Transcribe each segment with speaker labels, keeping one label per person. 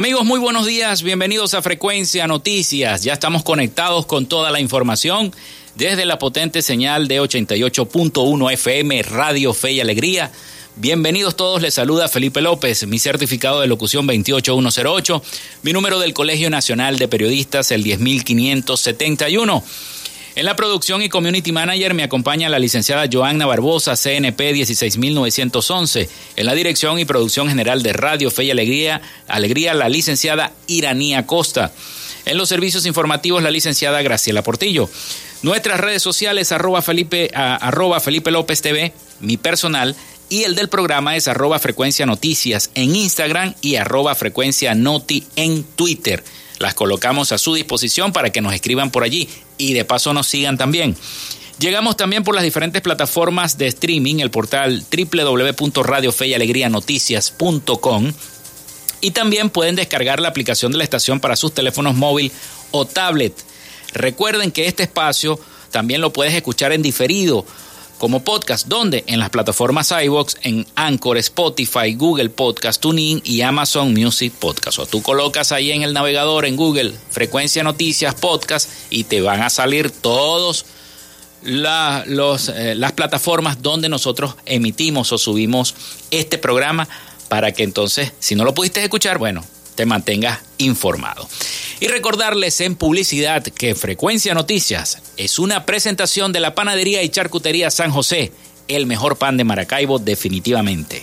Speaker 1: Amigos, muy buenos días, bienvenidos a Frecuencia Noticias. Ya estamos conectados con toda la información desde la potente señal de 88.1 FM Radio Fe y Alegría. Bienvenidos todos, les saluda Felipe López, mi certificado de locución 28108, mi número del Colegio Nacional de Periodistas el 10571. En la producción y community manager me acompaña la licenciada Joanna Barbosa, CNP 16911. En la dirección y producción general de Radio Fe y Alegría, Alegría la licenciada Iranía Costa. En los servicios informativos, la licenciada Graciela Portillo. Nuestras redes sociales, arroba Felipe, arroba Felipe López TV, mi personal, y el del programa es arroba Frecuencia Noticias en Instagram y arroba Frecuencia Noti en Twitter. Las colocamos a su disposición para que nos escriban por allí y de paso nos sigan también. Llegamos también por las diferentes plataformas de streaming, el portal www.radiofeyalegrianoticias.com y también pueden descargar la aplicación de la estación para sus teléfonos móvil o tablet. Recuerden que este espacio también lo puedes escuchar en diferido como podcast, donde en las plataformas iVoox, en Anchor, Spotify, Google Podcast, TuneIn y Amazon Music Podcast. O tú colocas ahí en el navegador, en Google, Frecuencia Noticias Podcast y te van a salir todos eh, las plataformas donde nosotros emitimos o subimos este programa para que entonces, si no lo pudiste escuchar, bueno, te mantengas informado. Y recordarles en publicidad que Frecuencia Noticias es una presentación de la panadería y charcutería San José, el mejor pan de Maracaibo definitivamente.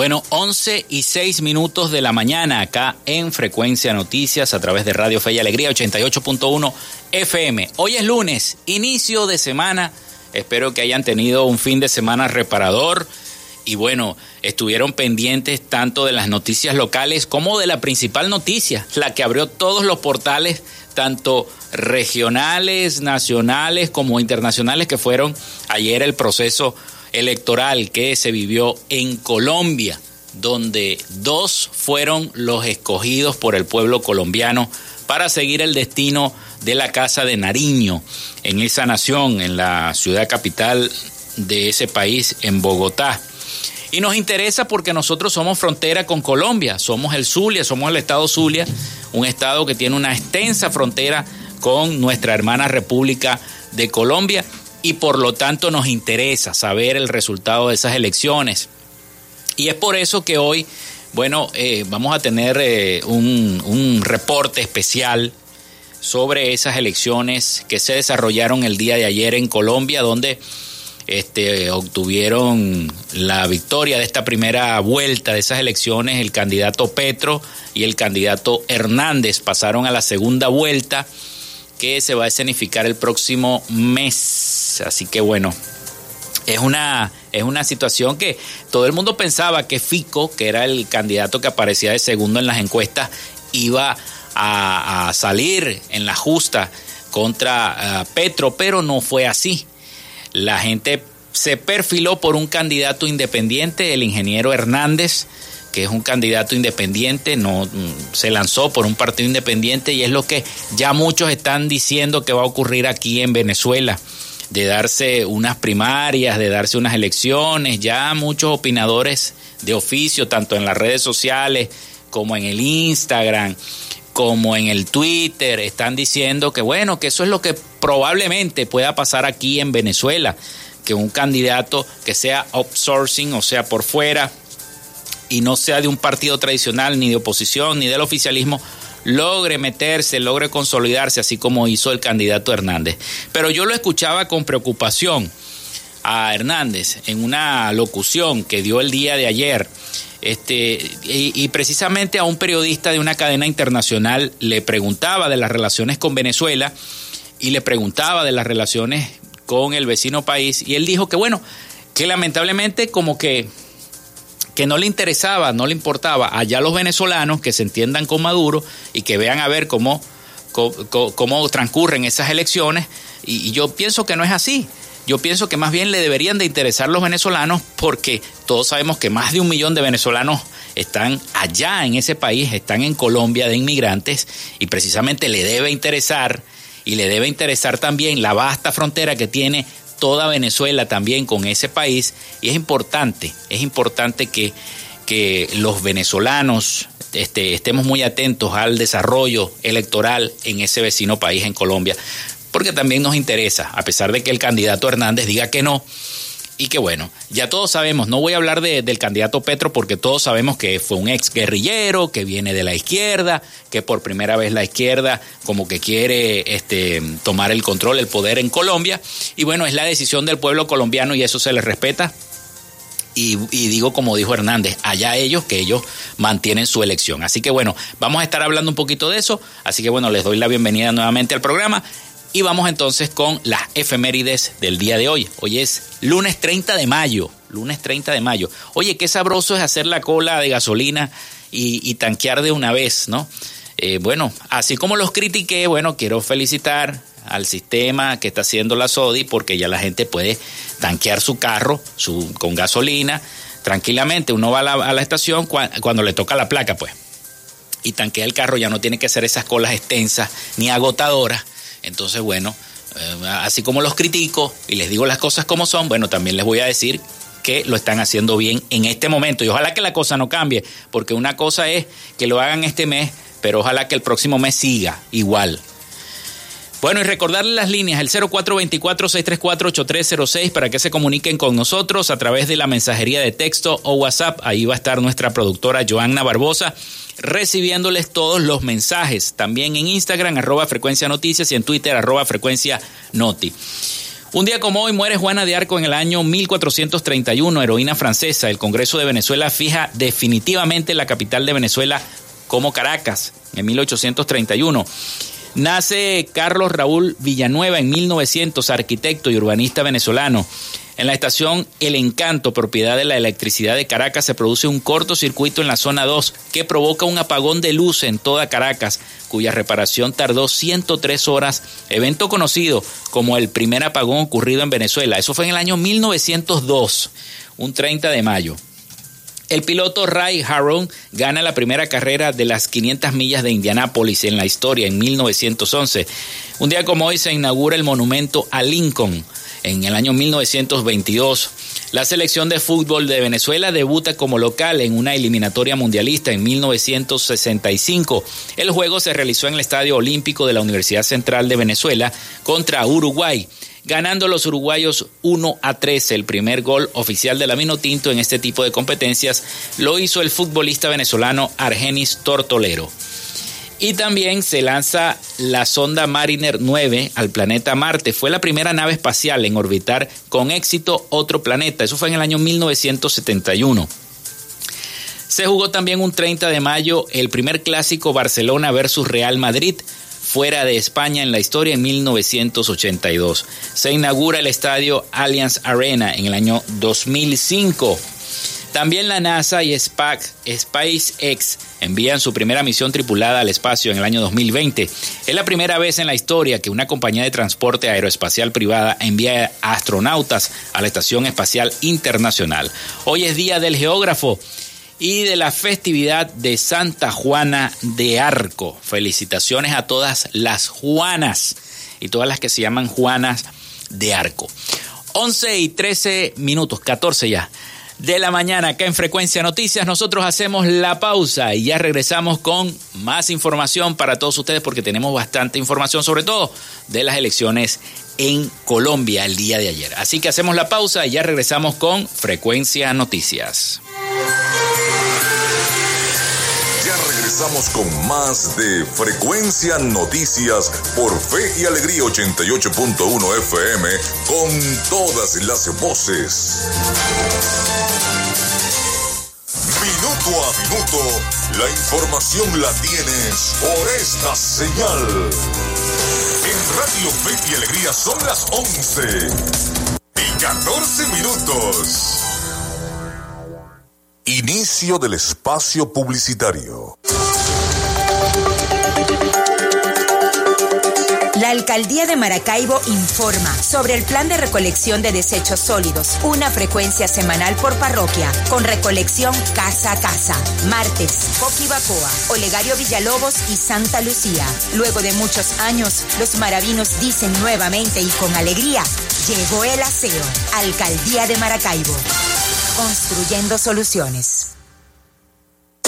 Speaker 1: Bueno, 11 y 6 minutos de la mañana acá en Frecuencia Noticias a través de Radio Fe y Alegría 88.1 FM. Hoy es lunes, inicio de semana. Espero que hayan tenido un fin de semana reparador y bueno, estuvieron pendientes tanto de las noticias locales como de la principal noticia, la que abrió todos los portales, tanto regionales, nacionales como internacionales, que fueron ayer el proceso electoral que se vivió en Colombia, donde dos fueron los escogidos por el pueblo colombiano para seguir el destino de la Casa de Nariño en esa nación, en la ciudad capital de ese país, en Bogotá. Y nos interesa porque nosotros somos frontera con Colombia, somos el Zulia, somos el estado Zulia, un estado que tiene una extensa frontera con nuestra hermana República de Colombia y por lo tanto nos interesa saber el resultado de esas elecciones. Y es por eso que hoy, bueno, eh, vamos a tener eh, un, un reporte especial sobre esas elecciones que se desarrollaron el día de ayer en Colombia, donde este, obtuvieron la victoria de esta primera vuelta de esas elecciones el candidato Petro y el candidato Hernández pasaron a la segunda vuelta que se va a escenificar el próximo mes. Así que bueno, es una, es una situación que todo el mundo pensaba que Fico, que era el candidato que aparecía de segundo en las encuestas, iba a, salir en la justa contra eh, Petro, pero no fue así. La gente se perfiló por un candidato independiente, el ingeniero Hernández, que es un candidato independiente, no mm, se lanzó por un partido independiente y es lo que ya muchos están diciendo que va a ocurrir aquí en Venezuela, de darse unas primarias, de darse unas elecciones, ya muchos opinadores de oficio, tanto en las redes sociales como en el Instagram, como en el Twitter, están diciendo que bueno, que eso es lo que probablemente pueda pasar aquí en Venezuela, que un candidato que sea outsourcing, o sea, por fuera, y no sea de un partido tradicional, ni de oposición, ni del oficialismo, logre meterse, logre consolidarse, así como hizo el candidato Hernández. Pero yo lo escuchaba con preocupación a Hernández en una locución que dio el día de ayer. Este, y, y, precisamente a un periodista de una cadena internacional le preguntaba de las relaciones con Venezuela y le preguntaba de las relaciones con el vecino país y él dijo que bueno, que lamentablemente como que que no le interesaba, no le importaba allá los venezolanos que se entiendan con Maduro y que vean a ver cómo, cómo, transcurren esas elecciones. Y, yo pienso que no es así. Yo pienso que más bien le deberían de interesar los venezolanos porque todos sabemos que más de un millón de venezolanos están allá en ese país, están en Colombia de inmigrantes y precisamente le debe interesar y le debe interesar también la vasta frontera que tiene toda Venezuela también con ese país y es importante, es importante que, que los venezolanos este, estemos muy atentos al desarrollo electoral en ese vecino país, en Colombia, porque también nos interesa, a pesar de que el candidato Hernández diga que no, y que bueno, ya todos sabemos, no voy a hablar del candidato Petro porque todos sabemos que fue un ex guerrillero, que viene de la izquierda, que por primera vez la izquierda como que quiere este, tomar el control, el poder en Colombia. Y bueno, es la decisión del pueblo colombiano y eso se les respeta. Y, y, digo como dijo Hernández, allá ellos que ellos mantienen su elección. Así que bueno, vamos a estar hablando un poquito de eso. Así que bueno, les doy la bienvenida nuevamente al programa. Y vamos entonces con las efemérides del día de hoy. Hoy es lunes 30 de mayo. Lunes 30 de mayo. Oye, qué sabroso es hacer la cola de gasolina y, tanquear de una vez, ¿no? Eh, bueno, así como los critiqué, bueno, quiero felicitar al sistema que está haciendo la SODI porque ya la gente puede tanquear su carro su, con gasolina tranquilamente. Uno va a la, estación cuando le toca la placa, pues. Y tanquea el carro, ya no tiene que hacer esas colas extensas ni agotadoras entonces, bueno, eh, así como los critico y les digo las cosas como son, bueno, también les voy a decir que lo están haciendo bien en este momento. Y ojalá que la cosa no cambie, porque una cosa es que lo hagan este mes, pero ojalá que el próximo mes siga igual. Bueno, y recordarles las líneas, el 0424-634-8306 para que se comuniquen con nosotros a través de la mensajería de texto o WhatsApp. Ahí va a estar nuestra productora Joanna Barbosa recibiéndoles todos los mensajes. También en Instagram, arroba frecuencia noticias y en Twitter, arroba frecuencia noti. Un día como hoy muere Juana de Arco en el año 1431, heroína francesa. El Congreso de Venezuela fija definitivamente la capital de Venezuela como Caracas en 1831. Nace Carlos Raúl Villanueva en 1900, arquitecto y urbanista venezolano. En la estación El Encanto, propiedad de la electricidad de Caracas, se produce un cortocircuito en la zona 2 que provoca un apagón de luz en toda Caracas, cuya reparación tardó 103 horas, evento conocido como el primer apagón ocurrido en Venezuela. Eso fue en el año 1902, un 30 de mayo. El piloto Ray Harron gana la primera carrera de las 500 millas de Indianápolis en la historia en 1911. Un día como hoy se inaugura el monumento a Lincoln en el año 1922. La selección de fútbol de Venezuela debuta como local en una eliminatoria mundialista en 1965. El juego se realizó en el Estadio Olímpico de la Universidad Central de Venezuela contra Uruguay, ganando los uruguayos 1 a 3. El primer gol oficial de la Minotinto en este tipo de competencias lo hizo el futbolista venezolano Argenis Tortolero. Y también se lanza la sonda Mariner 9 al planeta Marte. Fue la primera nave espacial en orbitar con éxito otro planeta. Eso fue en el año 1971. Se jugó también un 30 de mayo el primer clásico Barcelona versus Real Madrid fuera de España en la historia en 1982. Se inaugura el estadio Allianz Arena en el año 2005. También la NASA y SpaceX envían su primera misión tripulada al espacio en el año 2020. Es la primera vez en la historia que una compañía de transporte aeroespacial privada envía astronautas a la Estación Espacial Internacional. Hoy es Día del Geógrafo y de la festividad de Santa Juana de Arco. Felicitaciones a todas las Juanas y todas las que se llaman Juanas de Arco. 11 y 13 minutos, 14 ya de la mañana acá en Frecuencia Noticias. Nosotros hacemos la pausa y ya regresamos con más información para todos ustedes porque tenemos bastante información sobre todo de las elecciones en Colombia el día de ayer. Así que hacemos la pausa y ya regresamos con Frecuencia Noticias.
Speaker 2: Regresamos con más de Frecuencia Noticias por Fe y Alegría 88.1 FM con todas las voces. Minuto a minuto, la información la tienes por esta señal. En Radio Fe y Alegría son las 11 y 14 minutos. Inicio del espacio publicitario.
Speaker 3: La Alcaldía de Maracaibo informa sobre el plan de recolección de desechos sólidos, una frecuencia semanal por parroquia, con recolección casa a casa. Martes, Coquibacoa, Olegario Villalobos y Santa Lucía. Luego de muchos años, los maravinos dicen nuevamente y con alegría, llegó el aseo. Alcaldía de Maracaibo. Construyendo soluciones.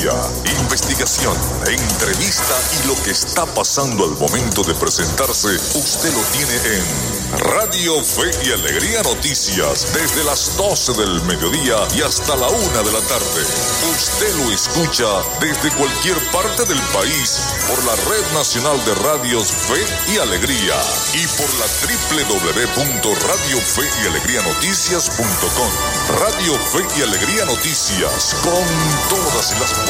Speaker 2: Investigación, entrevista y lo que está pasando al momento de presentarse, usted lo tiene en Radio Fe y Alegría Noticias desde las 12 del mediodía y hasta la 1 de la tarde. Usted lo escucha desde cualquier parte del país por la Red Nacional de Radios Fe y Alegría y por la www.radiofeyalegrianoticias.com. Radio Fe y Alegría Noticias con todas las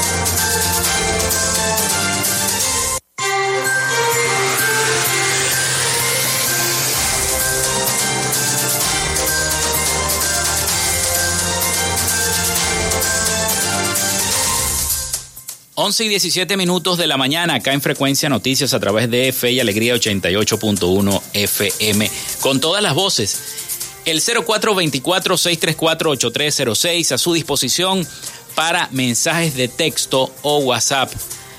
Speaker 1: 11 y 17 minutos de la mañana acá en Frecuencia Noticias a través de Fe y Alegría 88.1 FM con todas las voces. El 0424-634-8306 a su disposición para mensajes de texto o WhatsApp.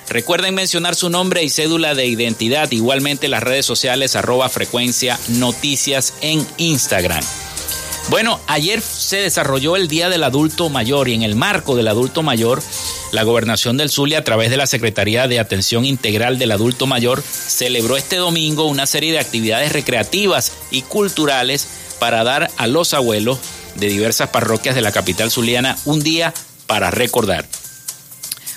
Speaker 1: Recuerden mencionar su nombre y cédula de identidad, igualmente las redes sociales arroba frecuencia noticias en Instagram. Bueno, ayer se desarrolló el Día del Adulto Mayor y en el marco del adulto mayor, la Gobernación del Zulia a través de la Secretaría de Atención Integral del Adulto Mayor celebró este domingo una serie de actividades recreativas y culturales para dar a los abuelos de diversas parroquias de la capital zuliana un día para recordar.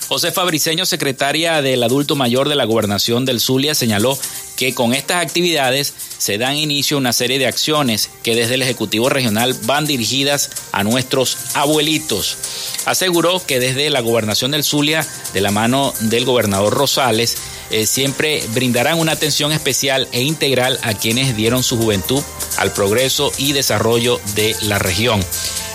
Speaker 1: José Fabriceño, secretaria del Adulto Mayor de la Gobernación del Zulia, señaló que con estas actividades se dan inicio a una serie de acciones que desde el Ejecutivo Regional van dirigidas a nuestros abuelitos. Aseguró que desde la Gobernación del Zulia, de la mano del gobernador Rosales, eh, siempre brindarán una atención especial e integral a quienes dieron su juventud al progreso y desarrollo de la región.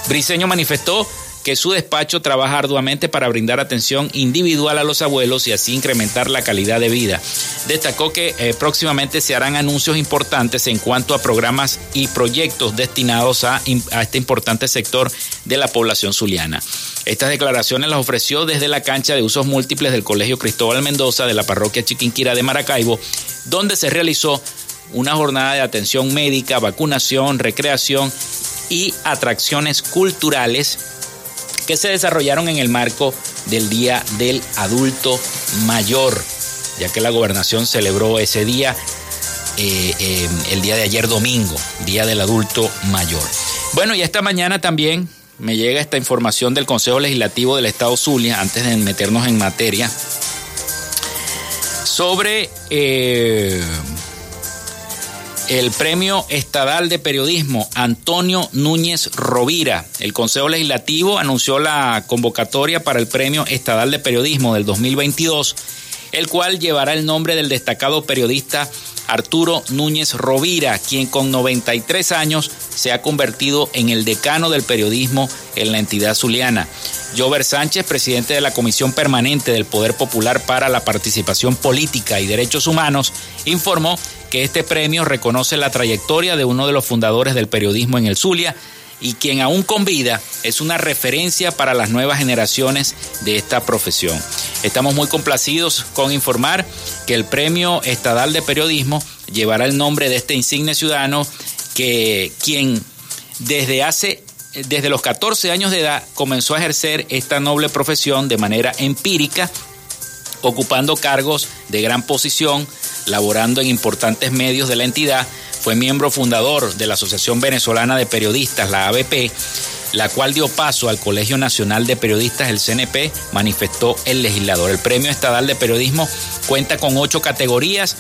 Speaker 1: Briceño manifestó que su despacho trabaja arduamente para brindar atención individual a los abuelos y así incrementar la calidad de vida. Destacó que eh, próximamente se harán anuncios importantes en cuanto a programas y proyectos destinados a, a este importante sector de la población zuliana. Estas declaraciones las ofreció desde la cancha de usos múltiples del Colegio Cristóbal Mendoza de la parroquia Chiquinquira de Maracaibo, donde se realizó una jornada de atención médica, vacunación, recreación y atracciones culturales que se desarrollaron en el marco del Día del Adulto Mayor, ya que la gobernación celebró ese día eh, eh, el día de ayer domingo, Día del Adulto Mayor. Bueno, y esta mañana también me llega esta información del Consejo Legislativo del Estado Zulia, antes de meternos en materia, sobre eh, el Premio Estadal de Periodismo Antonio Núñez Rovira. El Consejo Legislativo anunció la convocatoria para el Premio Estadal de Periodismo del 2022, el cual llevará el nombre del destacado periodista Arturo Núñez Rovira, quien con 93 años se ha convertido en el decano del periodismo en la entidad zuliana. Jover Sánchez, presidente de la Comisión Permanente del Poder Popular para la Participación Política y Derechos Humanos, informó que este premio reconoce la trayectoria de uno de los fundadores del periodismo en el Zulia y quien aún con vida es una referencia para las nuevas generaciones de esta profesión. Estamos muy complacidos con informar que el Premio Estadal de Periodismo llevará el nombre de este insigne ciudadano que quien desde hace desde los 14 años de edad comenzó a ejercer esta noble profesión de manera empírica, ocupando cargos de gran posición, laborando en importantes medios de la entidad, fue miembro fundador de la Asociación Venezolana de Periodistas, la ABP, la cual dio paso al Colegio Nacional de Periodistas, el CNP, manifestó el legislador. El Premio Estadal de Periodismo cuenta con ocho categorías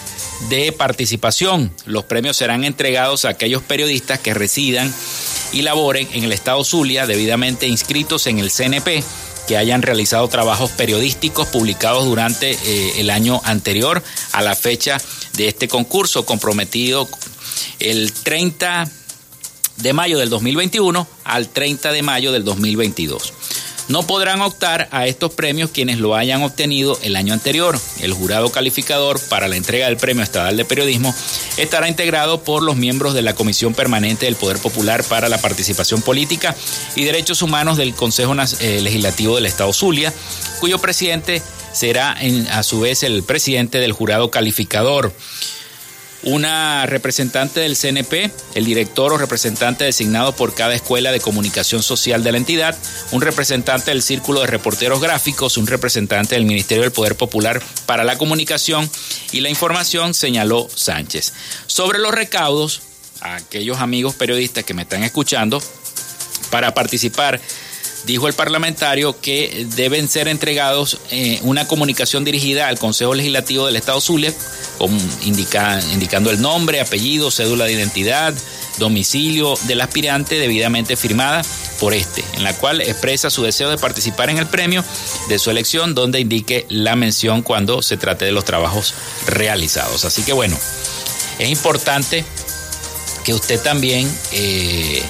Speaker 1: de participación. Los premios serán entregados a aquellos periodistas que residan y laboren en el Estado Zulia, debidamente inscritos en el CNP que hayan realizado trabajos periodísticos publicados durante eh, el año anterior a la fecha de este concurso comprometido el 30 de mayo del 2021 al 30 de mayo del 2022. No podrán optar a estos premios quienes lo hayan obtenido el año anterior. El jurado calificador para la entrega del Premio Estatal de Periodismo estará integrado por los miembros de la Comisión Permanente del Poder Popular para la Participación Política y Derechos Humanos del Consejo eh, Legislativo del Estado Zulia, cuyo presidente será a su vez el presidente del jurado calificador una representante del CNP, el director o representante designado por cada escuela de comunicación social de la entidad, un representante del Círculo de Reporteros Gráficos, un representante del Ministerio del Poder Popular para la Comunicación y la Información, señaló Sánchez. Sobre los recaudos, a aquellos amigos periodistas que me están escuchando, para participar dijo el parlamentario que deben ser entregados eh, una comunicación dirigida al Consejo Legislativo del Estado Zulia, indicando el nombre, apellido, cédula de identidad, domicilio del aspirante debidamente firmada por este, en la cual expresa su deseo de participar en el premio de su elección, donde indique la mención cuando se trate de los trabajos realizados. Así que bueno, es importante que usted también eh,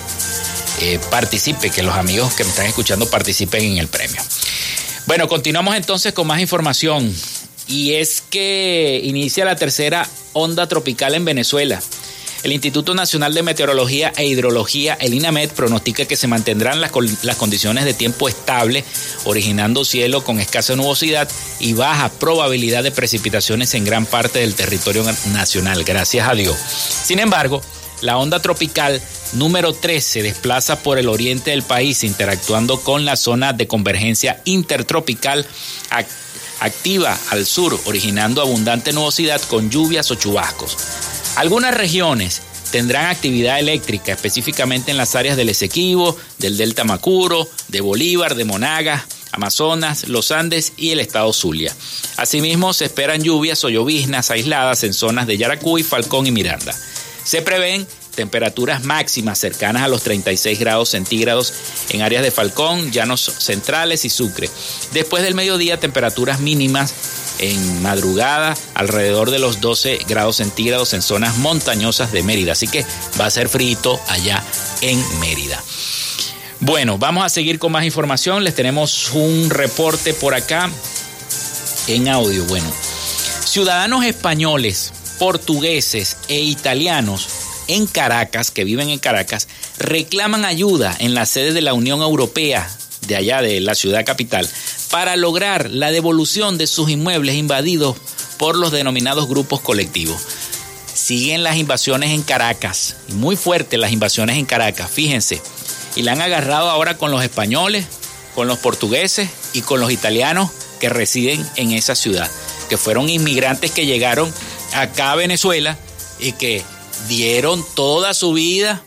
Speaker 1: eh, participe, que los amigos que me están escuchando participen en el premio. Bueno, continuamos entonces con más información. Y es que inicia la tercera onda tropical en Venezuela. El Instituto Nacional de Meteorología e Hidrología, el INAMED, pronostica que se mantendrán las, las, condiciones de tiempo estable, originando cielo con escasa nubosidad y baja probabilidad de precipitaciones en gran parte del territorio nacional, gracias a Dios. Sin embargo, la onda tropical número 3 se desplaza por el oriente del país, interactuando con la zona de convergencia intertropical activa al sur, originando abundante nubosidad con lluvias o chubascos. Algunas regiones tendrán actividad eléctrica, específicamente en las áreas del Esequibo, del Delta Macuro, de Bolívar, de Monagas, Amazonas, los Andes y el estado Zulia. Asimismo, se esperan lluvias o lloviznas aisladas en zonas de Yaracuy, Falcón y Miranda. Se prevén temperaturas máximas cercanas a los 36 grados centígrados en áreas de Falcón, Llanos Centrales y Sucre. Después del mediodía, temperaturas mínimas en madrugada alrededor de los 12 grados centígrados en zonas montañosas de Mérida. Así que va a ser frito allá en Mérida. Bueno, vamos a seguir con más información. Les tenemos un reporte por acá en audio. Bueno, ciudadanos españoles, portugueses e italianos en Caracas, que viven en Caracas, reclaman ayuda en la sede de la Unión Europea, de allá de la ciudad capital, para lograr la devolución de sus inmuebles invadidos por los denominados grupos colectivos. Siguen las invasiones en Caracas, muy fuertes las invasiones en Caracas, fíjense, y la han agarrado ahora con los españoles, con los portugueses y con los italianos que residen en esa ciudad, que fueron inmigrantes que llegaron acá Venezuela y que dieron toda su vida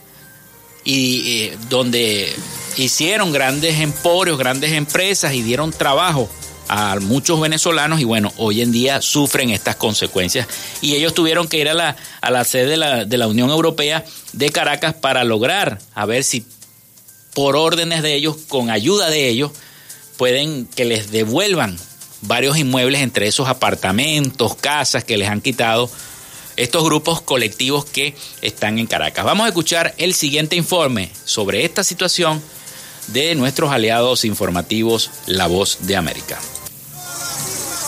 Speaker 1: y eh, donde hicieron grandes emporios, grandes empresas y dieron trabajo a muchos venezolanos y bueno, hoy en día sufren estas consecuencias. Y ellos tuvieron que ir a la, a la sede de la, de la Unión Europea de Caracas para lograr, a ver si por órdenes de ellos, con ayuda de ellos, pueden que les devuelvan varios inmuebles, entre esos apartamentos, casas que les han quitado estos grupos colectivos que están en Caracas. Vamos a escuchar el siguiente informe sobre esta situación de nuestros aliados informativos La Voz de América.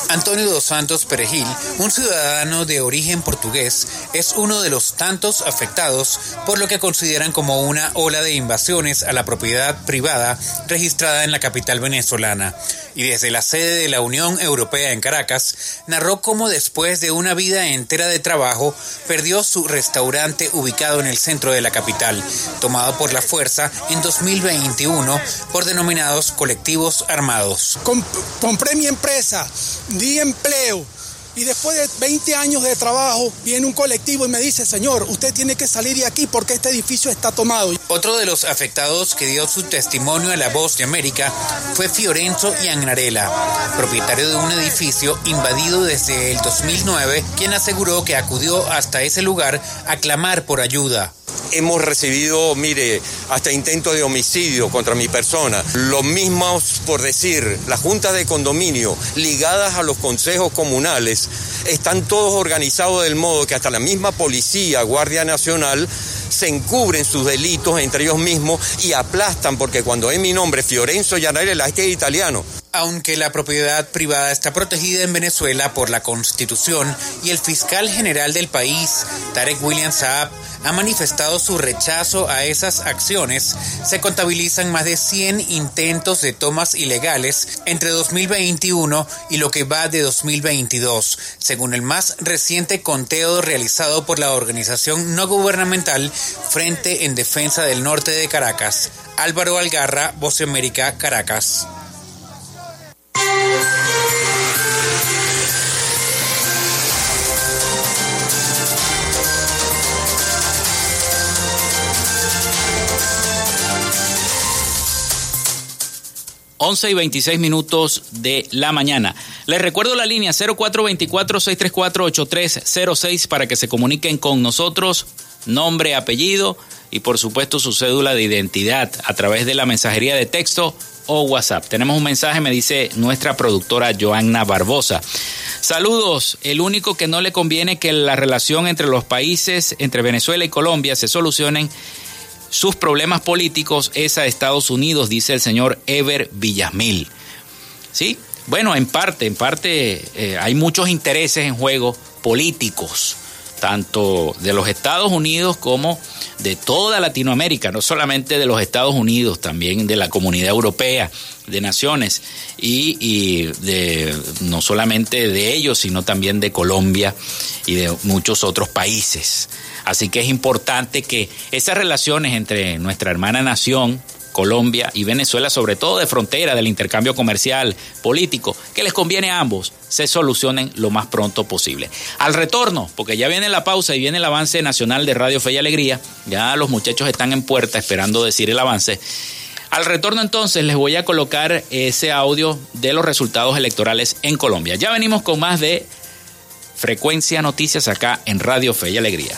Speaker 4: Antonio dos Santos Perejil, un ciudadano de origen portugués, es uno de los tantos afectados por lo que consideran como una ola de invasiones a la propiedad privada registrada en la capital venezolana. Y desde la sede de la Unión Europea en Caracas, narró cómo después de una vida entera de trabajo, perdió su restaurante ubicado en el centro de la capital, tomado por la fuerza en 2021 por denominados colectivos armados.
Speaker 5: compré mi empresa di empleo. Y después de 20 años de trabajo, viene un colectivo y me dice, señor, usted tiene que salir de aquí porque este edificio está tomado.
Speaker 4: Otro de los afectados que dio su testimonio a La Voz de América fue Fiorenzo Iannarella, propietario de un edificio invadido desde el 2009, quien aseguró que acudió hasta ese lugar a clamar por ayuda.
Speaker 6: Hemos recibido, mire, hasta intentos de homicidio contra mi persona. Lo mismo por decir, las juntas de condominio ligadas a los consejos comunales están todos organizados del modo que hasta la misma policía, Guardia Nacional, se encubren sus delitos entre ellos mismos y aplastan, porque cuando es mi nombre, Fiorenzo Llanarella, es que es italiano.
Speaker 4: Aunque la propiedad privada está protegida en Venezuela por la Constitución y el fiscal general del país, Tarek William Saab, ha manifestado su rechazo a esas acciones, se contabilizan más de 100 intentos de tomas ilegales entre 2021 y lo que va de 2022, según el más reciente conteo realizado por la organización no gubernamental Frente en Defensa del Norte de Caracas. Álvaro Algarra, Voce América, Caracas.
Speaker 1: 11 y 26 minutos de la mañana. Les recuerdo la línea 0424-634-8306 para que se comuniquen con nosotros, nombre, apellido y por supuesto su cédula de identidad a través de la mensajería de texto o WhatsApp. Tenemos un mensaje, me dice nuestra productora Joanna Barbosa. Saludos, el único que no le conviene que la relación entre los países, entre Venezuela y Colombia, se solucionen sus problemas políticos es a Estados Unidos, dice el señor Ever Villamil. ¿Sí? Bueno, en parte, en parte eh, hay muchos intereses en juego políticos, tanto de los Estados Unidos como de toda Latinoamérica, no solamente de los Estados Unidos, también de la comunidad europea, de naciones, y, de, no solamente de ellos, sino también de Colombia y de muchos otros países. Así que es importante que esas relaciones entre nuestra hermana nación, Colombia y Venezuela, sobre todo de frontera, del intercambio comercial, político, que les conviene a ambos, se solucionen lo más pronto posible. Al retorno, porque ya viene la pausa y viene el avance nacional de Radio Fe y Alegría, ya los muchachos están en puerta esperando decir el avance. Al retorno entonces les voy a colocar ese audio de los resultados electorales en Colombia. Ya venimos con más de Frecuencia Noticias acá en Radio Fe y Alegría.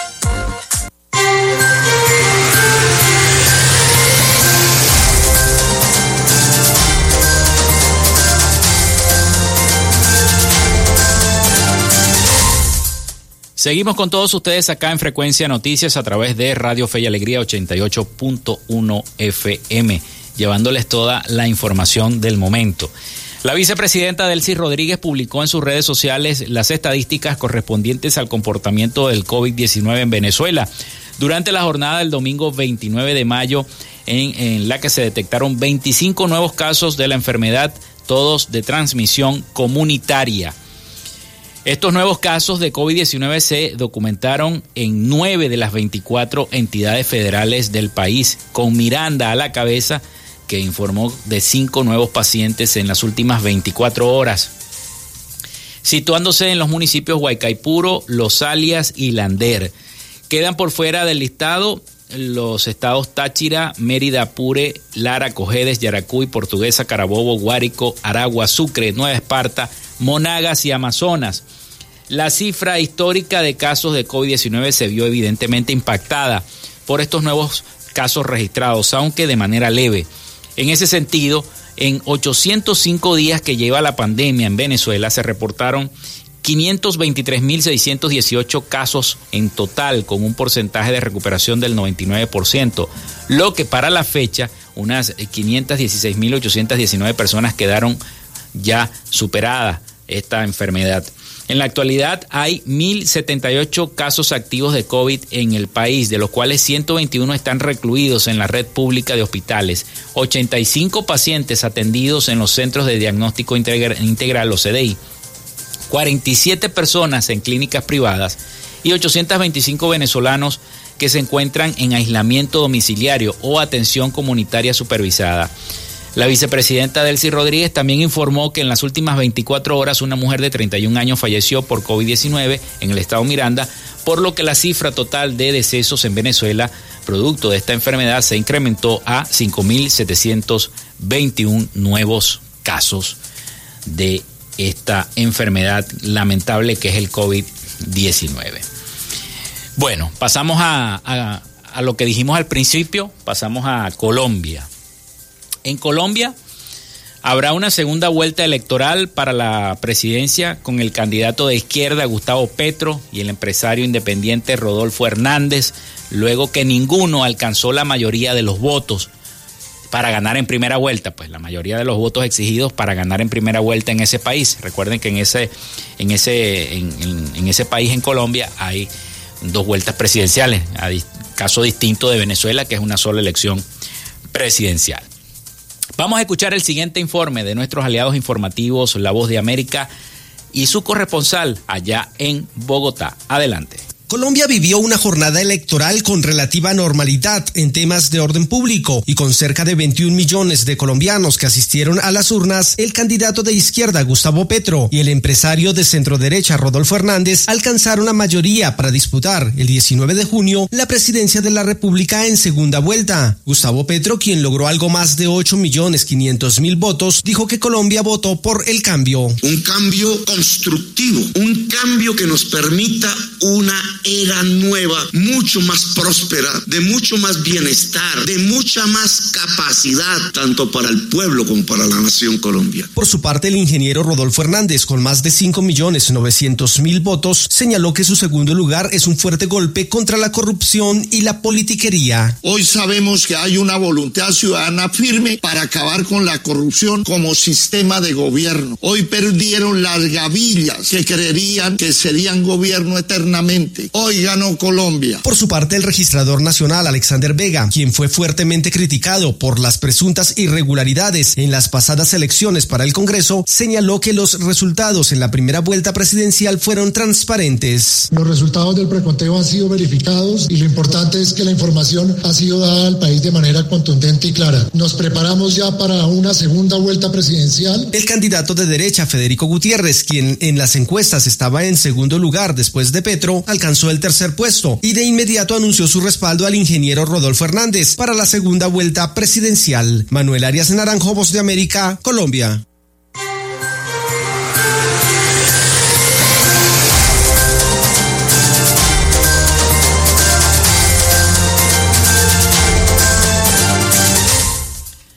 Speaker 1: Seguimos con todos ustedes acá en Frecuencia Noticias a través de Radio Fe y Alegría 88.1 FM, llevándoles toda la información del momento. La vicepresidenta Delcy Rodríguez publicó en sus redes sociales las estadísticas correspondientes al comportamiento del COVID-19 en Venezuela. Durante la jornada del domingo 29 de mayo, en, en la que se detectaron 25 nuevos casos de la enfermedad, todos de transmisión comunitaria. Estos nuevos casos de COVID-19 se documentaron en nueve de las 24 entidades federales del país, con Miranda a la cabeza, que informó de cinco nuevos pacientes en las últimas 24 horas. Situándose en los municipios Huaycaipuro, Los Alias y Lander. Quedan por fuera del listado los estados Táchira, Mérida, Apure, Lara, Cojedes, Yaracuy, Portuguesa, Carabobo, Guárico, Aragua, Sucre, Nueva Esparta, Monagas y Amazonas. La cifra histórica de casos de COVID-19 se vio evidentemente impactada por estos nuevos casos registrados, aunque de manera leve. En ese sentido, en 805 días que lleva la pandemia en Venezuela se reportaron 523.618 casos en total, con un porcentaje de recuperación del 99%, lo que para la fecha unas 516.819 personas quedaron ya superadas esta enfermedad. En la actualidad hay 1.078 casos activos de COVID en el país, de los cuales 121 están recluidos en la red pública de hospitales, 85 pacientes atendidos en los centros de diagnóstico integral o CDI, 47 personas en clínicas privadas y 825 venezolanos que se encuentran en aislamiento domiciliario o atención comunitaria supervisada. La vicepresidenta Delcy Rodríguez también informó que en las últimas 24 horas una mujer de 31 años falleció por COVID-19 en el estado Miranda, por lo que la cifra total de decesos en Venezuela producto de esta enfermedad se incrementó a 5.721 nuevos casos de esta enfermedad lamentable que es el COVID-19. Bueno, pasamos a, a lo que dijimos al principio, pasamos a Colombia. En Colombia habrá una segunda vuelta electoral para la presidencia con el candidato de izquierda Gustavo Petro y el empresario independiente Rodolfo Hernández, luego que ninguno alcanzó la mayoría de los votos para ganar en primera vuelta, pues la mayoría de los votos exigidos para ganar en primera vuelta en ese país. Recuerden que en ese, en ese, en, ese país, en Colombia, hay dos vueltas presidenciales, a caso distinto de Venezuela, que es una sola elección presidencial. Vamos a escuchar el siguiente informe de nuestros aliados informativos La Voz de América y su corresponsal allá en Bogotá. Adelante.
Speaker 7: Colombia vivió una jornada electoral con relativa normalidad en temas de orden público y con cerca de 21 millones de colombianos que asistieron a las urnas, el candidato de izquierda Gustavo Petro y el empresario de centro derecha Rodolfo Hernández alcanzaron la mayoría para disputar el 19 de junio la presidencia de la República en segunda vuelta. Gustavo Petro, quien logró algo más de 8 millones 500 mil votos, dijo que Colombia votó por el cambio.
Speaker 8: Un cambio constructivo, un cambio que nos permita una era nueva, mucho más próspera, de mucho más bienestar, de mucha más capacidad, tanto para el pueblo como para la nación Colombia.
Speaker 7: Por su parte, el ingeniero Rodolfo Hernández, con más de 5 millones 900 mil votos, señaló que su segundo lugar es un fuerte golpe contra la corrupción y la politiquería.
Speaker 8: Hoy sabemos que hay una voluntad ciudadana firme para acabar con la corrupción como sistema de gobierno. Hoy perdieron las gavillas que creerían que serían gobierno eternamente. Hoy ganó Colombia.
Speaker 7: Por su parte, el registrador nacional Alexander Vega, quien fue fuertemente criticado por las presuntas irregularidades en las pasadas elecciones para el Congreso, señaló que los resultados en la primera vuelta presidencial fueron transparentes.
Speaker 9: Los resultados del preconteo han sido verificados y lo importante es que la información ha sido dada al país de manera contundente y clara. Nos preparamos ya para una segunda vuelta presidencial.
Speaker 7: El candidato de derecha, Federico Gutiérrez, quien en las encuestas estaba en segundo lugar después de Petro, alcanzó el tercer puesto y de inmediato anunció su respaldo al ingeniero Rodolfo Hernández para la segunda vuelta presidencial. Manuel Arias Naranjo, Voz de América, Colombia.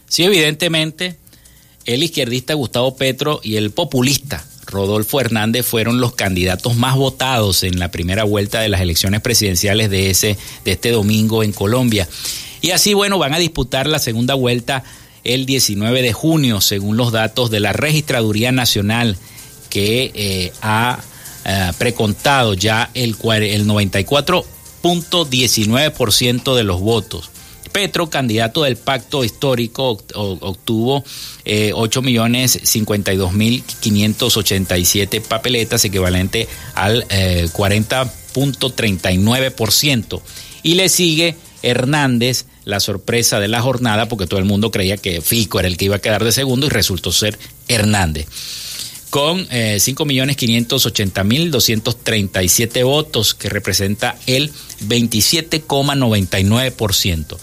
Speaker 1: Sí, evidentemente, el izquierdista Gustavo Petro y el populista Rodolfo Hernández fueron los candidatos más votados en la primera vuelta de las elecciones presidenciales de, ese, de este domingo en Colombia. Y así, bueno, van a disputar la segunda vuelta el 19 de junio, según los datos de la Registraduría Nacional, que eh, ha eh, precontado ya el, el 94.19% de los votos. Petro, candidato del pacto histórico, obtuvo eh, 8.052.587 papeletas, equivalente al 40.39%. Eh, y le sigue Hernández, la sorpresa de la jornada, porque todo el mundo creía que Fico era el que iba a quedar de segundo y resultó ser Hernández con eh, 5.580.237 votos, que representa el 27,99%.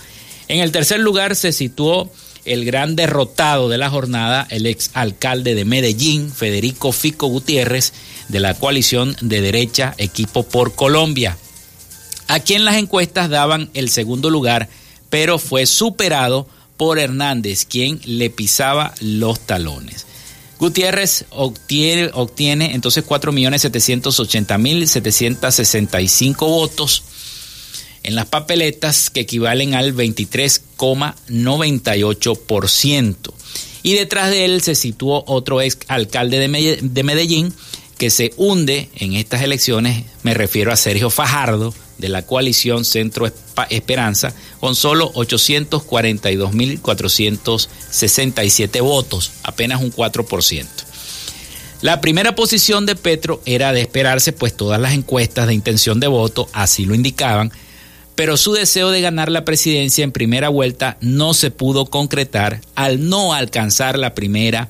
Speaker 1: En el tercer lugar se situó el gran derrotado de la jornada, el ex alcalde de Medellín, Federico Fico Gutiérrez, de la coalición de derecha Equipo por Colombia, a quien las encuestas daban el segundo lugar, pero fue superado por Hernández, quien le pisaba los talones. Gutiérrez obtiene, obtiene entonces 4.780.765 votos en las papeletas que equivalen al 23,98%. Y detrás de él se situó otro ex alcalde de Medellín, que se hunde en estas elecciones, me refiero a Sergio Fajardo, de la coalición Centro Esperanza, con solo 842.467 votos, apenas un 4%. La primera posición de Petro era de esperarse, pues todas las encuestas de intención de voto así lo indicaban, pero su deseo de ganar la presidencia en primera vuelta no se pudo concretar al no alcanzar la primera,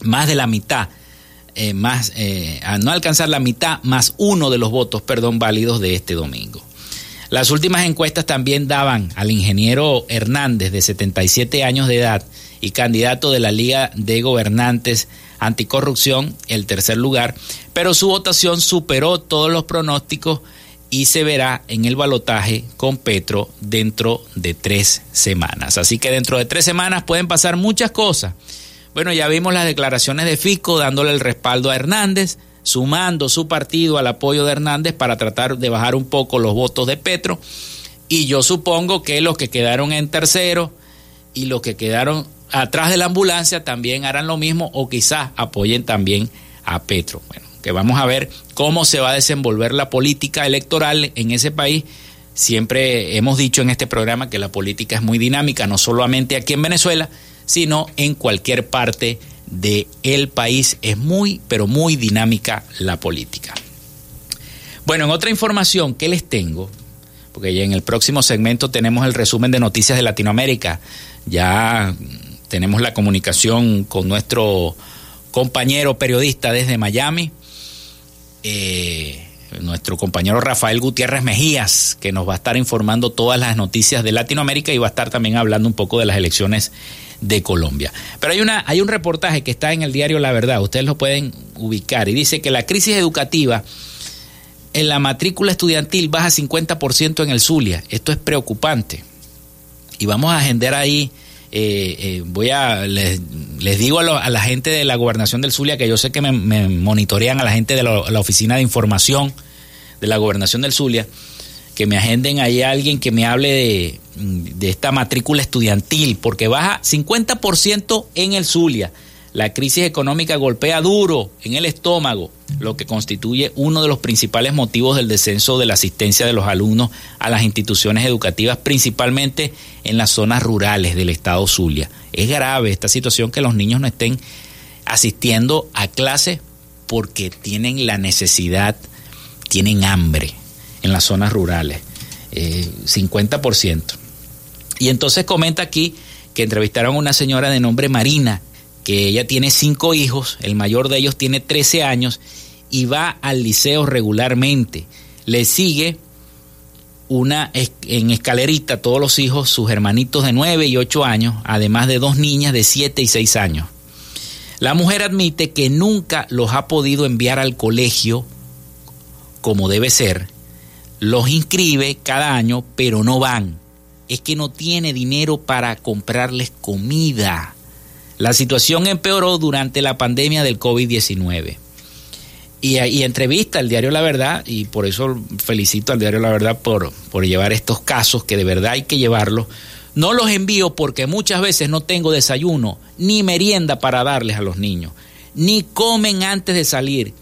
Speaker 1: más de la mitad eh, más, eh, a no alcanzar la mitad más uno de los votos, perdón, válidos de este domingo. Las últimas encuestas también daban al ingeniero Hernández, de 77 años de edad y candidato de la Liga de Gobernantes Anticorrupción, el tercer lugar, pero su votación superó todos los pronósticos y se verá en el balotaje con Petro dentro de tres semanas. Así que dentro de tres semanas pueden pasar muchas cosas. Bueno, ya vimos las declaraciones de Fico dándole el respaldo a Hernández, sumando su partido al apoyo de Hernández para tratar de bajar un poco los votos de Petro. Y yo supongo que los que quedaron en tercero y los que quedaron atrás de la ambulancia también harán lo mismo o quizás apoyen también a Petro. Bueno, que vamos a ver cómo se va a desenvolver la política electoral en ese país. Siempre hemos dicho en este programa que la política es muy dinámica, no solamente aquí en Venezuela, sino en cualquier parte del país. Es muy, pero muy dinámica la política. Bueno, en otra información que les tengo, porque ya en el próximo segmento tenemos el resumen de noticias de Latinoamérica, ya tenemos la comunicación con nuestro compañero periodista desde Miami, eh, nuestro compañero Rafael Gutiérrez Mejías, que nos va a estar informando todas las noticias de Latinoamérica y va a estar también hablando un poco de las elecciones de Colombia. Pero hay, una, hay un reportaje que está en el diario La Verdad, ustedes lo pueden ubicar, y dice que la crisis educativa en la matrícula estudiantil baja 50% en el Zulia. Esto es preocupante. Y vamos a agendar ahí, eh, eh, voy a, les, digo a, la gente de la gobernación del Zulia, que yo sé que me, monitorean a la gente de la, oficina de información de la gobernación del Zulia, que me agenden ahí a alguien que me hable de, de esta matrícula estudiantil, porque baja 50% en el Zulia. La crisis económica golpea duro en el estómago, lo que constituye uno de los principales motivos del descenso de la asistencia de los alumnos a las instituciones educativas, principalmente en las zonas rurales del estado Zulia. Es grave esta situación que los niños no estén asistiendo a clases porque tienen la necesidad, tienen hambre en las zonas rurales. 50%. Eh, y entonces comenta aquí que entrevistaron a una señora de nombre Marina, que ella tiene cinco hijos, el mayor de ellos tiene 13 años y va al liceo regularmente. Le sigue una en escalerita todos los hijos, sus hermanitos de 9 y 8 años, además de dos niñas de 7 y 6 años. La mujer admite que nunca los ha podido enviar al colegio como debe ser los inscribe cada año, pero no van. Es que no tiene dinero para comprarles comida. La situación empeoró durante la pandemia del COVID-19. Y, entrevista al diario La Verdad, y por eso felicito al diario La Verdad por, por llevar estos casos, que de verdad hay que llevarlos. No los envío porque muchas veces no tengo desayuno ni merienda para darles a los niños, ni comen antes de salir.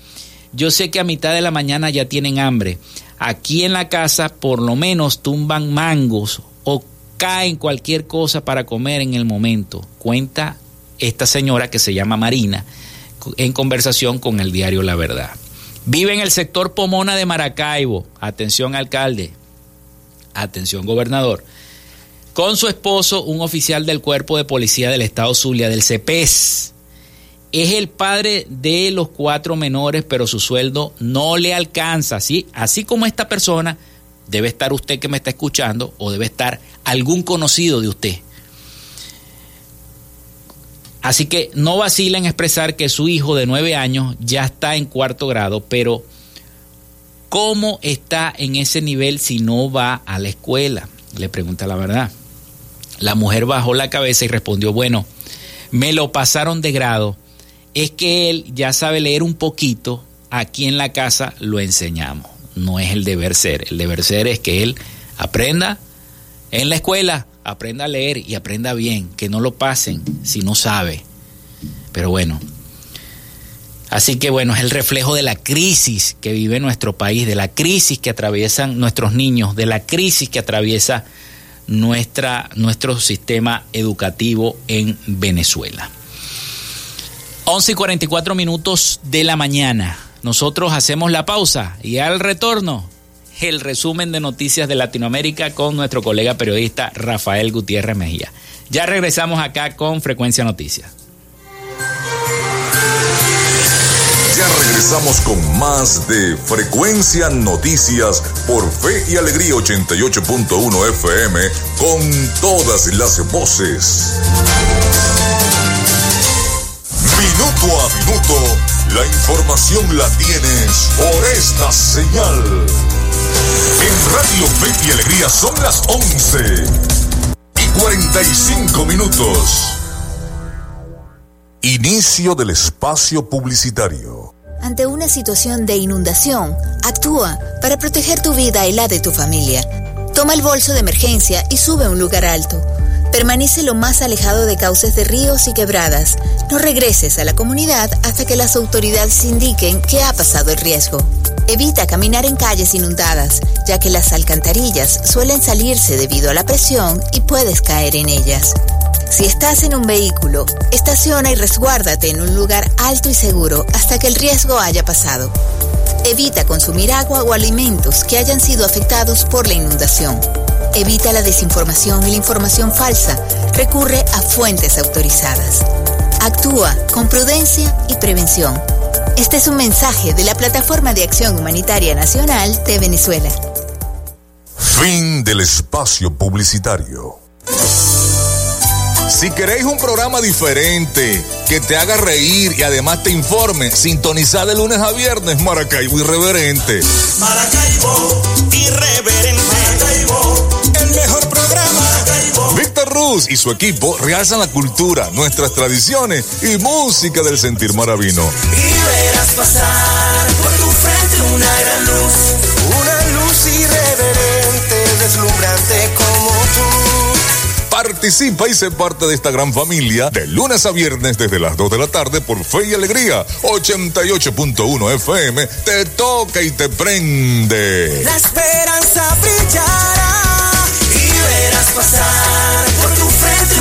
Speaker 1: Yo sé que a mitad de la mañana ya tienen hambre. Aquí en la casa por lo menos tumban mangos o caen cualquier cosa para comer en el momento. Cuenta esta señora que se llama Marina en conversación con el diario La Verdad. Vive en el sector Pomona de Maracaibo. Atención alcalde. Atención gobernador. Con su esposo, un oficial del cuerpo de policía del estado Zulia, del CEPES es el padre de los cuatro menores, pero su sueldo no le alcanza. Así, así como esta persona, debe estar usted que me está escuchando o debe estar algún conocido de usted. Así que no vacila en expresar que su hijo de nueve años ya está en cuarto grado, pero ¿cómo está en ese nivel si no va a la escuela? Le pregunta la verdad. La mujer bajó la cabeza y respondió, bueno, me lo pasaron de grado es que él ya sabe leer un poquito, aquí en la casa lo enseñamos. No es el deber ser. El deber ser es que él aprenda en la escuela, aprenda a leer y aprenda bien, que no lo pasen si no sabe. Pero bueno, Así que bueno, es el reflejo de la crisis que vive nuestro país, de la crisis que atraviesan nuestros niños, de la crisis que atraviesa nuestra, nuestro sistema educativo en Venezuela. 11 y 44 minutos de la mañana. Nosotros hacemos la pausa y al retorno el resumen de noticias de Latinoamérica con nuestro colega periodista Rafael Gutiérrez Mejía. Ya regresamos acá con Frecuencia Noticias.
Speaker 2: Ya regresamos con más de Frecuencia Noticias por Fe y Alegría 88.1 FM con todas las voces. Minuto a minuto, la información la tienes por esta señal. En Radio Fe y Alegría son las 11 y 45 minutos. Inicio del espacio publicitario.
Speaker 10: Ante una situación de inundación, actúa para proteger tu vida y la de tu familia. Toma el bolso de emergencia y sube a un lugar alto. Permanece lo más alejado de cauces de ríos y quebradas. No regreses a la comunidad hasta que las autoridades indiquen que ha pasado el riesgo. Evita caminar en calles inundadas, ya que las alcantarillas suelen salirse debido a la presión y puedes caer en ellas. Si estás en un vehículo, estaciona y resguárdate en un lugar alto y seguro hasta que el riesgo haya pasado. Evita consumir agua o alimentos que hayan sido afectados por la inundación. Evita la desinformación y la información falsa. Recurre a fuentes autorizadas. Actúa con prudencia y prevención. Este es un mensaje de la Plataforma de Acción Humanitaria Nacional de Venezuela.
Speaker 2: Fin del espacio publicitario.
Speaker 11: Si queréis un programa diferente, que te haga reír y además te informe, sintonizad de lunes a viernes Maracaibo Irreverente.
Speaker 12: Maracaibo Irreverente. Maracaibo, el mejor programa. Maracaibo.
Speaker 11: Víctor Ruz y su equipo realzan la cultura, nuestras tradiciones y música del sentir maravino.
Speaker 12: Y verás pasar por tu frente una gran luz, una luz irreverente, deslumbrante como tú.
Speaker 11: Participa y sé parte de esta gran familia de lunes a viernes desde las 2 de la tarde por Fe y Alegría 88.1 FM. Te toca y te prende.
Speaker 12: La esperanza brillará y verás pasar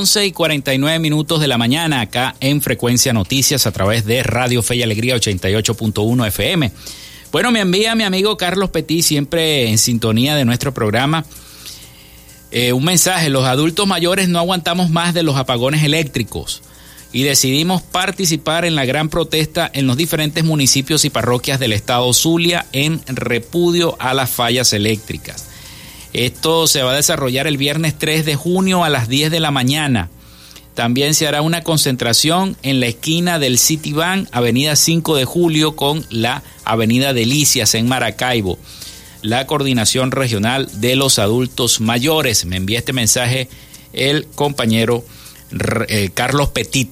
Speaker 1: Once y 49 minutos de la mañana acá en Frecuencia Noticias a través de Radio Fe y Alegría 88.1 FM. Bueno, me envía mi amigo Carlos Petit, siempre en sintonía de nuestro programa, eh, un mensaje. Los adultos mayores no aguantamos más de los apagones eléctricos y decidimos participar en la gran protesta en los diferentes municipios y parroquias del estado Zulia en repudio a las fallas eléctricas. Esto se va a desarrollar el viernes 3 de junio a las 10 de la mañana. También se hará una concentración en la esquina del Citibank, Avenida 5 de Julio, con la Avenida Delicias en Maracaibo. La Coordinación Regional de los Adultos Mayores. Me envía este mensaje el compañero eh, Carlos Petit.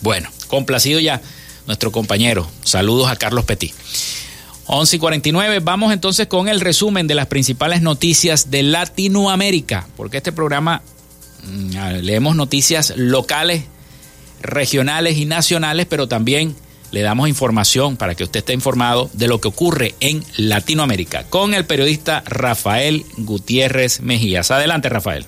Speaker 1: Bueno, complacido ya nuestro compañero. Saludos a Carlos Petit. 11 y 49, vamos entonces con el resumen de las principales noticias de Latinoamérica, porque este programa mm, leemos noticias locales, regionales y nacionales, pero también le damos información para que usted esté informado de lo que ocurre en Latinoamérica con el periodista Rafael Gutiérrez Mejías. Adelante, Rafael.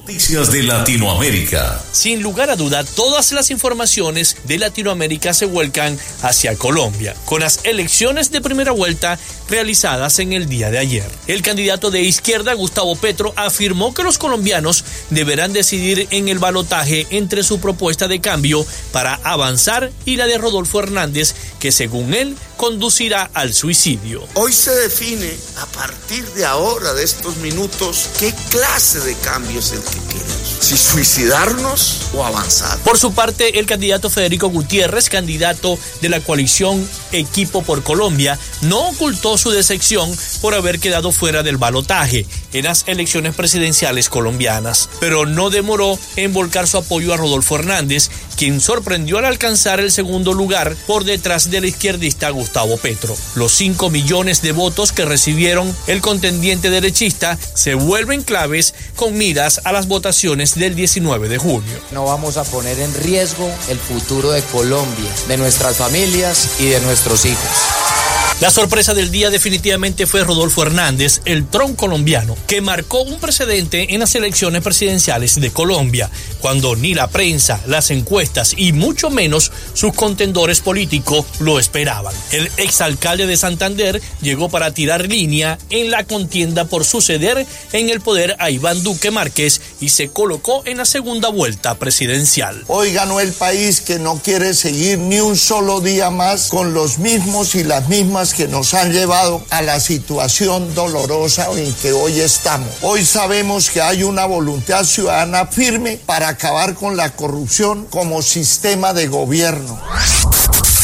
Speaker 2: Noticias de Latinoamérica.
Speaker 13: Sin lugar a duda, todas las informaciones de Latinoamérica se vuelcan hacia Colombia, con las elecciones de primera vuelta realizadas en el día de ayer. El candidato de izquierda, Gustavo Petro, afirmó que los colombianos deberán decidir en el balotaje entre su propuesta de cambio para avanzar y la de Rodolfo Hernández, que según él conducirá al suicidio.
Speaker 14: Hoy se define a partir de ahora, de estos minutos, qué clase de cambio es el que queremos. Si suicidarnos o avanzar.
Speaker 13: Por su parte, el candidato Federico Gutiérrez, candidato de la coalición Equipo por Colombia, no ocultó su decepción por haber quedado fuera del balotaje en las elecciones presidenciales colombianas, pero no demoró en volcar su apoyo a Rodolfo Hernández, quien sorprendió al alcanzar el segundo lugar por detrás del izquierdista Gustavo Petro. Los 5 millones de votos que recibieron el contendiente derechista se vuelven claves con miras a las votaciones del 19 de junio.
Speaker 15: No vamos a poner en riesgo el futuro de Colombia, de nuestras familias y de nuestros hijos.
Speaker 13: La sorpresa del día definitivamente fue Rodolfo Hernández, el tron colombiano, que marcó un precedente en las elecciones presidenciales de Colombia, cuando ni la prensa, las encuestas y mucho menos sus contendores políticos lo esperaban. El exalcalde de Santander llegó para tirar línea en la contienda por suceder en el poder a Iván Duque Márquez y se colocó en la segunda vuelta presidencial.
Speaker 14: Hoy ganó el país que no quiere seguir ni un solo día más con los mismos y las mismas que nos han llevado a la situación dolorosa en que hoy estamos. Hoy sabemos que hay una voluntad ciudadana firme para acabar con la corrupción como sistema de gobierno.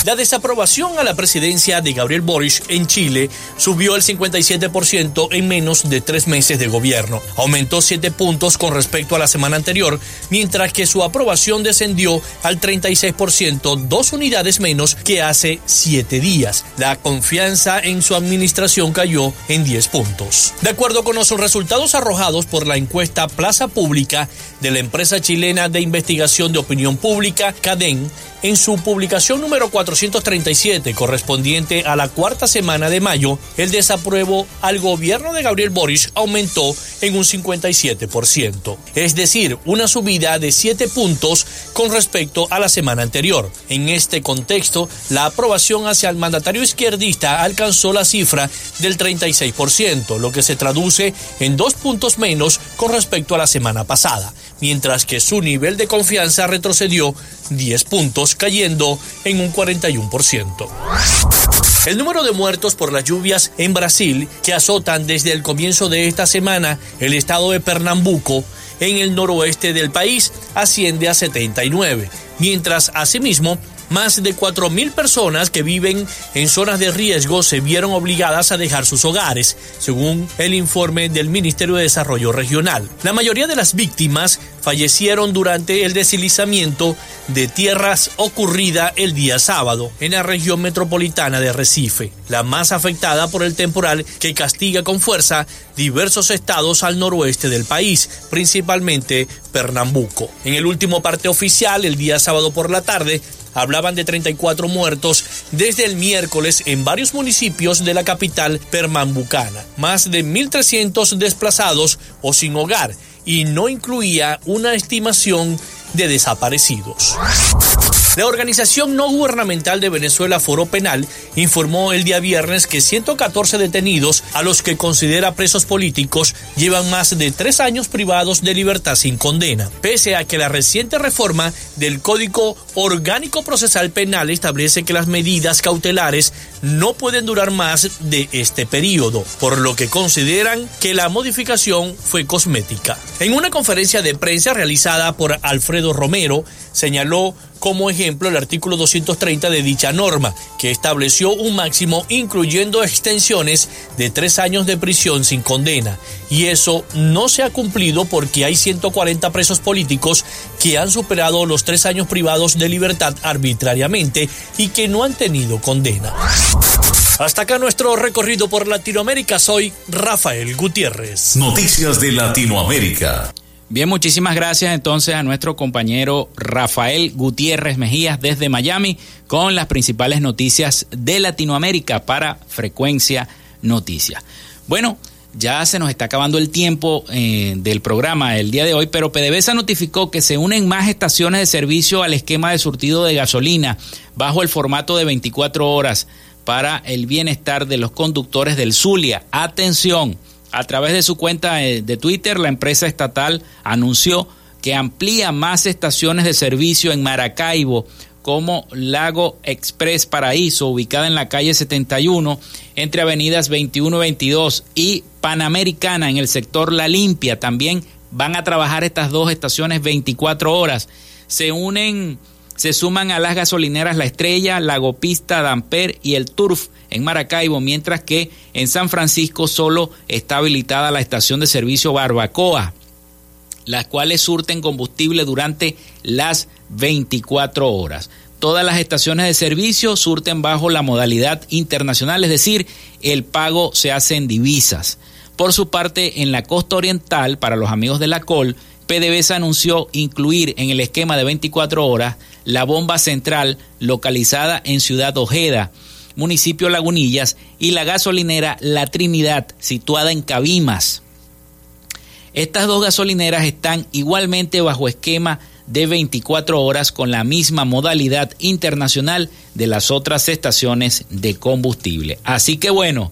Speaker 13: La desaprobación a la presidencia de Gabriel Boric en Chile subió al 57% en menos de tres meses de gobierno. Aumentó 7 puntos con respecto a la semana anterior, mientras que su aprobación descendió al 36%, dos unidades menos que hace siete días. La confianza en su administración cayó en 10 puntos. De acuerdo con los resultados arrojados por la encuesta Plaza Pública de la empresa chilena de investigación de opinión pública, CADEN, en su publicación número 437, correspondiente a la cuarta semana de mayo, el desapruebo al gobierno de Gabriel Boric aumentó en un 57%, es decir, una subida de 7 puntos con respecto a la semana anterior. En este contexto, la aprobación hacia el mandatario izquierdista alcanzó la cifra del 36%, lo que se traduce en dos puntos menos con respecto a la semana pasada, mientras que su nivel de confianza retrocedió 10 puntos, cayendo en un 41%. El número de muertos por las lluvias en Brasil, que azotan desde el comienzo de esta semana el estado de Pernambuco, en el noroeste del país, asciende a 79, mientras asimismo más de 4.000 personas que viven en zonas de riesgo se vieron obligadas a dejar sus hogares, según el informe del Ministerio de Desarrollo Regional. La mayoría de las víctimas fallecieron durante el deslizamiento de tierras ocurrida el día sábado en la región metropolitana de Recife, la más afectada por el temporal que castiga con fuerza diversos estados al noroeste del país, principalmente Pernambuco. En el último parte oficial, el día sábado por la tarde, hablaban de 34 muertos desde el miércoles en varios municipios de la capital pernambucana, más de 1.300 desplazados o sin hogar. Y no incluía una estimación de desaparecidos. La organización no gubernamental de Venezuela Foro Penal informó el día viernes que 114 detenidos, a los que considera presos políticos, llevan más de tres años privados de libertad sin condena, pese a que la reciente reforma del Código Orgánico Procesal Penal establece que las medidas cautelares no pueden durar más de este periodo, por lo que consideran que la modificación fue cosmética. En una conferencia de prensa realizada por Alfredo Romero, señaló como ejemplo el artículo 230 de dicha norma, que estableció un máximo incluyendo extensiones de tres años de prisión sin condena. Y eso no se ha cumplido porque hay 140 presos políticos que han superado los tres años privados de libertad arbitrariamente y que no han tenido condena. Hasta acá nuestro recorrido por Latinoamérica. Soy Rafael Gutiérrez.
Speaker 2: Noticias de Latinoamérica.
Speaker 1: Bien, muchísimas gracias entonces a nuestro compañero Rafael Gutiérrez Mejías desde Miami con las principales noticias de Latinoamérica para Frecuencia Noticias. Bueno, ya se nos está acabando el tiempo eh, del programa el día de hoy, pero PDVSA notificó que se unen más estaciones de servicio al esquema de surtido de gasolina bajo el formato de 24 horas para el bienestar de los conductores del Zulia. Atención a través de su cuenta eh, de Twitter, la empresa estatal anunció que amplía más estaciones de servicio en Maracaibo, como Lago Express Paraíso, ubicada en la calle 71, entre avenidas 21 y 22, y Panamericana en el sector La Limpia. También van a trabajar estas dos estaciones 24 horas. Se unen se suman a las gasolineras La Estrella, Lagopista, Damper y el Turf en Maracaibo, mientras que en San Francisco solo está habilitada la estación de servicio Barbacoa, las cuales surten combustible durante las 24 horas. Todas las estaciones de servicio surten bajo la modalidad internacional, es decir, el pago se hace en divisas. Por su parte, en la costa oriental, para los amigos de la COL, PDVSA anunció incluir en el esquema de 24 horas la bomba central localizada en Ciudad Ojeda, municipio Lagunillas, y la gasolinera La Trinidad, situada en Cabimas. Estas dos gasolineras están igualmente bajo esquema de 24 horas con la misma modalidad internacional de las otras estaciones de combustible. Así que bueno,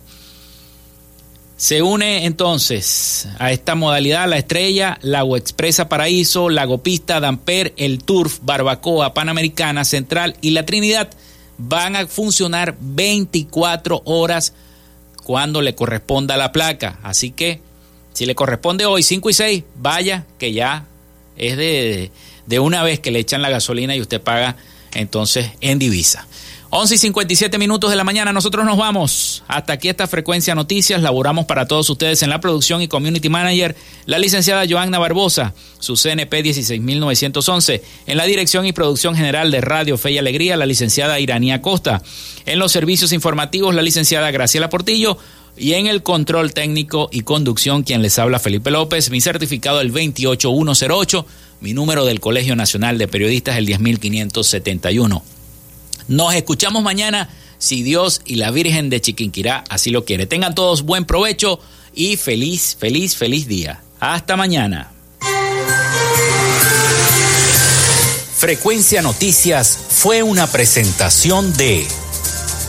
Speaker 1: se une entonces a esta modalidad la Estrella, Lago Expresa Paraíso, Lago Pista, Damper, el Turf, Barbacoa, Panamericana, Central y la Trinidad van a funcionar 24 horas cuando le corresponda la placa. Así que si le corresponde hoy 5 y 6, vaya que ya es de, de una vez que le echan la gasolina y usted paga entonces en divisa. 11 y 57 minutos de la mañana, nosotros nos vamos. Hasta aquí esta frecuencia noticias. Laboramos para todos ustedes en la producción y community manager, la licenciada Joanna Barbosa, su CNP 16911. En la dirección y producción general de Radio Fe y Alegría, la licenciada Iranía Costa. En los servicios informativos, la licenciada Graciela Portillo. Y en el control técnico y conducción, quien les habla Felipe López, mi certificado el 28108, mi número del Colegio Nacional de Periodistas el 10571. Nos escuchamos mañana si Dios y la Virgen de Chiquinquirá así lo quiere. Tengan todos buen provecho y feliz, feliz, feliz día. Hasta mañana. Frecuencia Noticias fue una presentación de